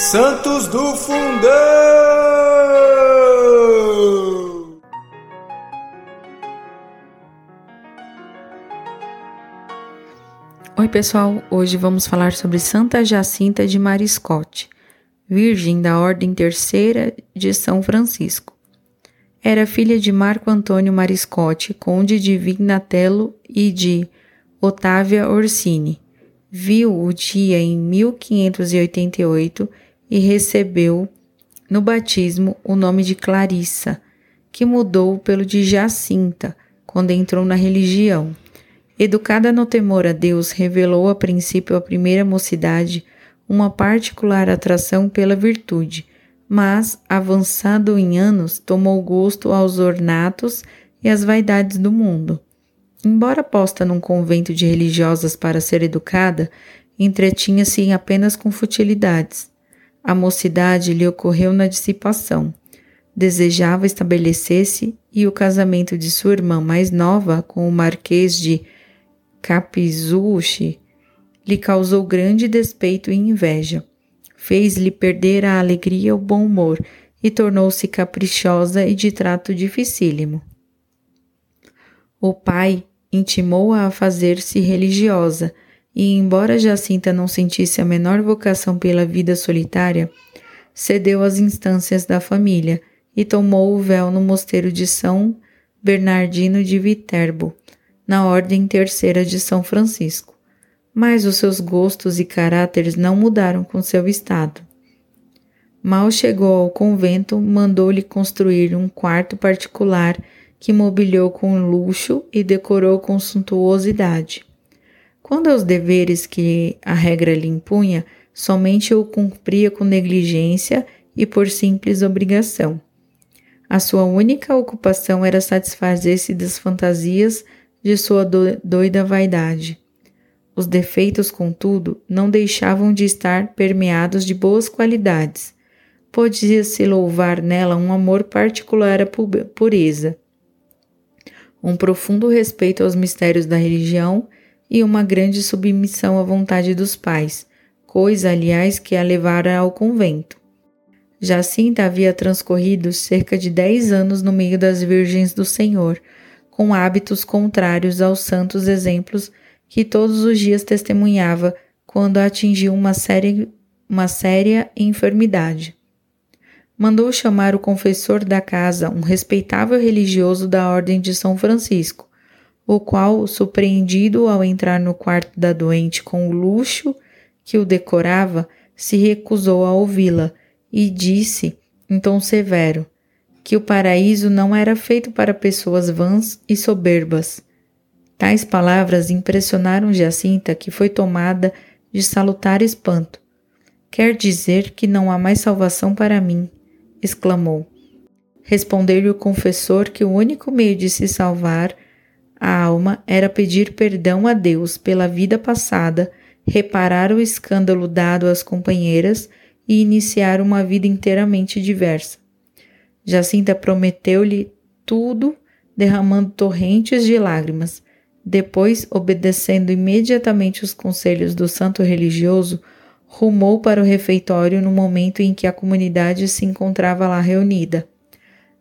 Santos do Fundão! Oi, pessoal. Hoje vamos falar sobre Santa Jacinta de Mariscote, virgem da Ordem Terceira de São Francisco. Era filha de Marco Antônio Mariscote, conde de Vignatello e de Otávia Orsini. Viu o dia em 1588 e recebeu no batismo o nome de Clarissa, que mudou pelo de Jacinta quando entrou na religião. Educada no temor a Deus, revelou a princípio à primeira mocidade uma particular atração pela virtude, mas, avançado em anos, tomou gosto aos ornatos e às vaidades do mundo. Embora posta num convento de religiosas para ser educada, entretinha-se apenas com futilidades. A mocidade lhe ocorreu na dissipação. Desejava estabelecer-se e o casamento de sua irmã mais nova com o marquês de Capizuchi lhe causou grande despeito e inveja. Fez-lhe perder a alegria e o bom humor e tornou-se caprichosa e de trato dificílimo. O pai intimou-a a fazer-se religiosa e, embora Jacinta não sentisse a menor vocação pela vida solitária, cedeu às instâncias da família e tomou o véu no mosteiro de São Bernardino de Viterbo, na Ordem Terceira de São Francisco. Mas os seus gostos e caráteres não mudaram com seu estado. Mal chegou ao convento, mandou-lhe construir um quarto particular que mobiliou com luxo e decorou com suntuosidade. Quando aos deveres que a regra lhe impunha, somente o cumpria com negligência e por simples obrigação. A sua única ocupação era satisfazer-se das fantasias de sua doida vaidade. Os defeitos, contudo, não deixavam de estar permeados de boas qualidades. Podia-se louvar nela um amor particular à pureza, um profundo respeito aos mistérios da religião e uma grande submissão à vontade dos pais, coisa, aliás, que a levara ao convento. Jacinta havia transcorrido cerca de dez anos no meio das Virgens do Senhor, com hábitos contrários aos santos exemplos que todos os dias testemunhava quando atingiu uma séria, uma séria enfermidade. Mandou chamar o confessor da casa, um respeitável religioso da Ordem de São Francisco, o qual, surpreendido ao entrar no quarto da doente com o luxo que o decorava, se recusou a ouvi-la e disse, em tom severo, que o paraíso não era feito para pessoas vãs e soberbas. Tais palavras impressionaram Jacinta, que foi tomada de salutar espanto. Quer dizer que não há mais salvação para mim, exclamou. Respondeu-lhe o confessor que o único meio de se salvar a alma era pedir perdão a Deus pela vida passada, reparar o escândalo dado às companheiras e iniciar uma vida inteiramente diversa. Jacinta prometeu-lhe tudo, derramando torrentes de lágrimas. Depois, obedecendo imediatamente os conselhos do santo religioso, rumou para o refeitório no momento em que a comunidade se encontrava lá reunida.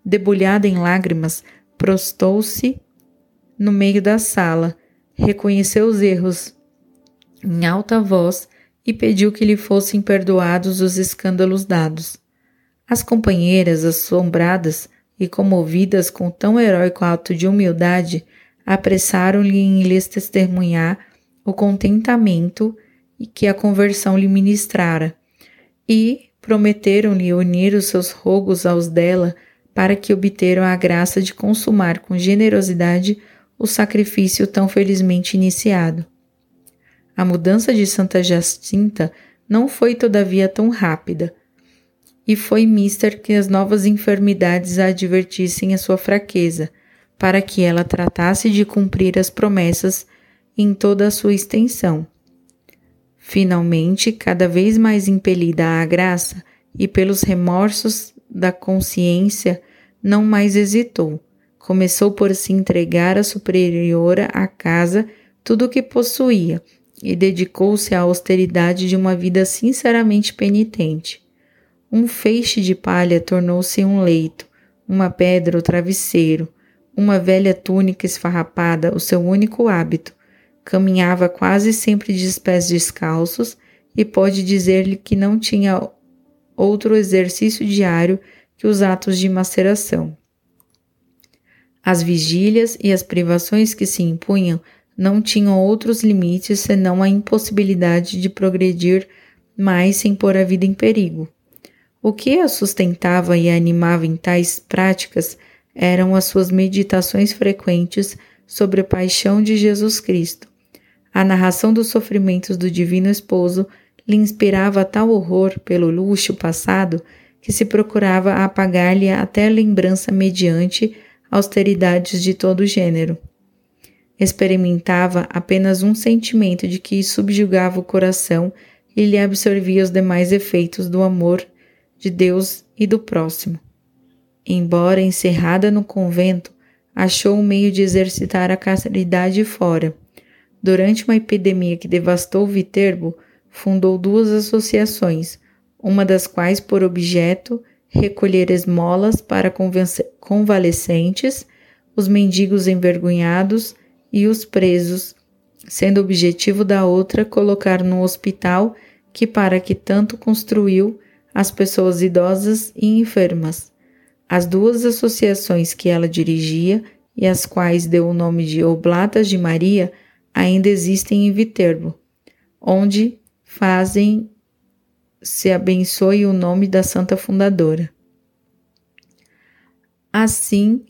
Debulhada em lágrimas, prostou-se no meio da sala, reconheceu os erros em alta voz e pediu que lhe fossem perdoados os escândalos dados. As companheiras, assombradas e comovidas com tão heróico ato de humildade, apressaram-lhe em lhes testemunhar o contentamento que a conversão lhe ministrara, e prometeram-lhe unir os seus rogos aos dela para que obteram a graça de consumar com generosidade o sacrifício tão felizmente iniciado. A mudança de Santa Jacinta não foi todavia tão rápida, e foi mister que as novas enfermidades a advertissem a sua fraqueza, para que ela tratasse de cumprir as promessas em toda a sua extensão. Finalmente, cada vez mais impelida à graça e pelos remorsos da consciência, não mais hesitou Começou por se entregar à superiora à casa tudo o que possuía e dedicou-se à austeridade de uma vida sinceramente penitente. Um feixe de palha tornou-se um leito, uma pedra o travesseiro, uma velha túnica esfarrapada o seu único hábito. Caminhava quase sempre de pés descalços e pode dizer-lhe que não tinha outro exercício diário que os atos de maceração. As vigílias e as privações que se impunham não tinham outros limites senão a impossibilidade de progredir mais sem pôr a vida em perigo. O que a sustentava e a animava em tais práticas eram as suas meditações frequentes sobre a paixão de Jesus Cristo. A narração dos sofrimentos do Divino Esposo lhe inspirava tal horror pelo luxo passado que se procurava apagar-lhe até a lembrança mediante austeridades de todo gênero. Experimentava apenas um sentimento de que subjugava o coração e lhe absorvia os demais efeitos do amor de Deus e do próximo. Embora encerrada no convento, achou um meio de exercitar a caridade fora. Durante uma epidemia que devastou Viterbo, fundou duas associações, uma das quais por objeto recolher esmolas para convalescentes, os mendigos envergonhados e os presos, sendo objetivo da outra colocar no hospital que para que tanto construiu as pessoas idosas e enfermas. As duas associações que ela dirigia e às quais deu o nome de Oblatas de Maria ainda existem em Viterbo, onde fazem se abençoe o nome da santa fundadora. Assim,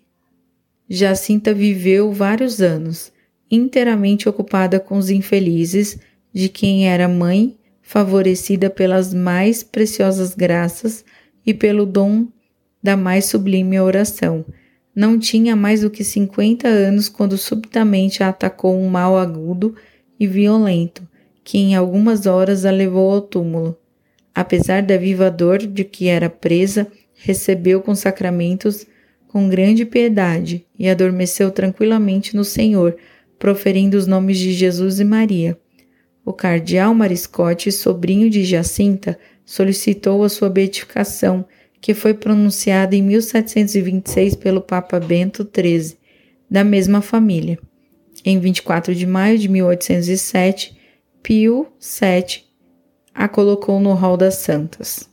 Jacinta viveu vários anos, inteiramente ocupada com os infelizes, de quem era mãe, favorecida pelas mais preciosas graças e pelo dom da mais sublime oração. Não tinha mais do que cinquenta anos quando subitamente a atacou um mal agudo e violento, que em algumas horas a levou ao túmulo. Apesar da viva dor de que era presa, recebeu com sacramentos com grande piedade e adormeceu tranquilamente no Senhor, proferindo os nomes de Jesus e Maria. O cardeal Mariscote, sobrinho de Jacinta, solicitou a sua beatificação, que foi pronunciada em 1726 pelo Papa Bento XIII, da mesma família. Em 24 de maio de 1807, Pio VII a colocou no Hall das Santas.